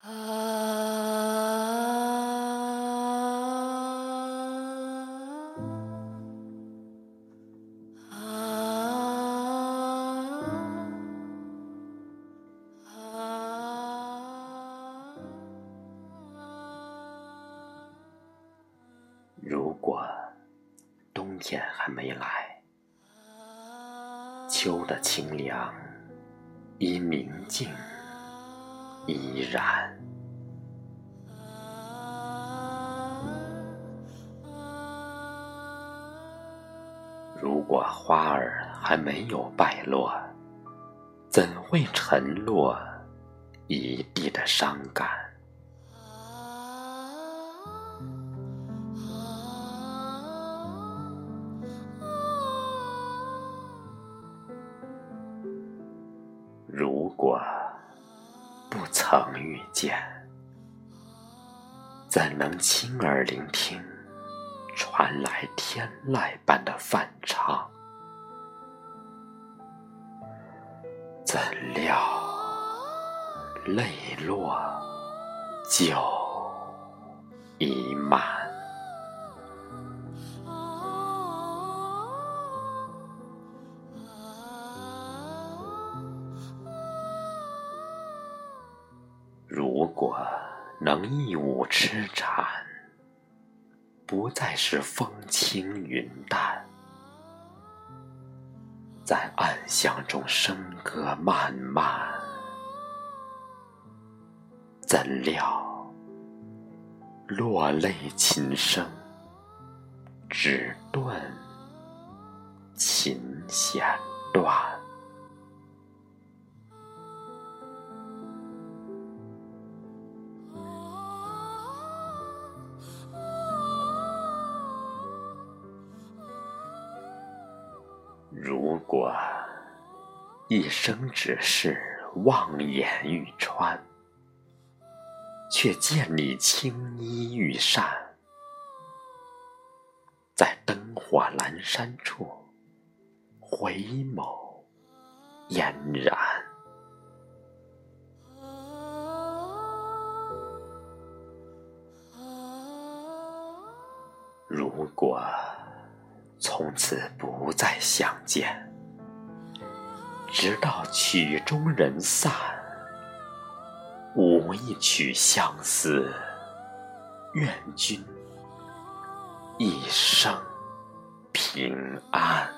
啊如果冬天还没来，秋的清凉已明净依然。如果花儿还没有败落，怎会沉落一地的伤感？如果曾遇见，怎能亲耳聆听传来天籁般的梵唱？怎料泪落酒已满。如果能一舞痴缠，不再是风轻云淡，在暗巷中笙歌漫漫，怎料落泪琴声只断琴弦断。如果一生只是望眼欲穿，却见你青衣玉扇，在灯火阑珊处回眸嫣然。如果。从此不再相见，直到曲终人散，舞一曲相思，愿君一生平安。